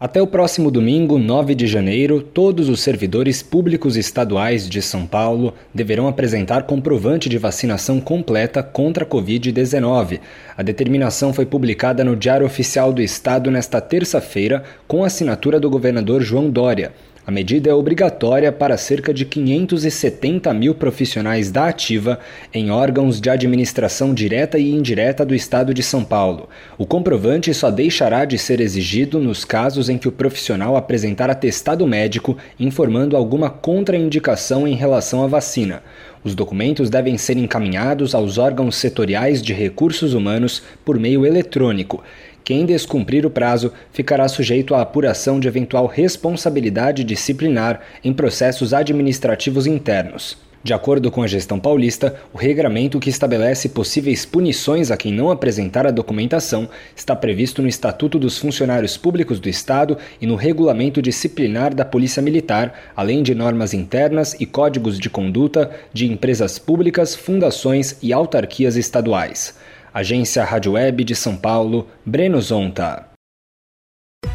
Até o próximo domingo, 9 de janeiro, todos os servidores públicos estaduais de São Paulo deverão apresentar comprovante de vacinação completa contra a Covid-19. A determinação foi publicada no Diário Oficial do Estado nesta terça-feira, com assinatura do governador João Dória. A medida é obrigatória para cerca de 570 mil profissionais da Ativa em órgãos de administração direta e indireta do Estado de São Paulo. O comprovante só deixará de ser exigido nos casos em que o profissional apresentar atestado médico informando alguma contraindicação em relação à vacina. Os documentos devem ser encaminhados aos órgãos setoriais de recursos humanos por meio eletrônico. Quem descumprir o prazo ficará sujeito à apuração de eventual responsabilidade disciplinar em processos administrativos internos. De acordo com a gestão paulista, o regramento que estabelece possíveis punições a quem não apresentar a documentação está previsto no Estatuto dos Funcionários Públicos do Estado e no Regulamento Disciplinar da Polícia Militar, além de normas internas e códigos de conduta de empresas públicas, fundações e autarquias estaduais. Agência Rádio Web de São Paulo, Breno Zonta.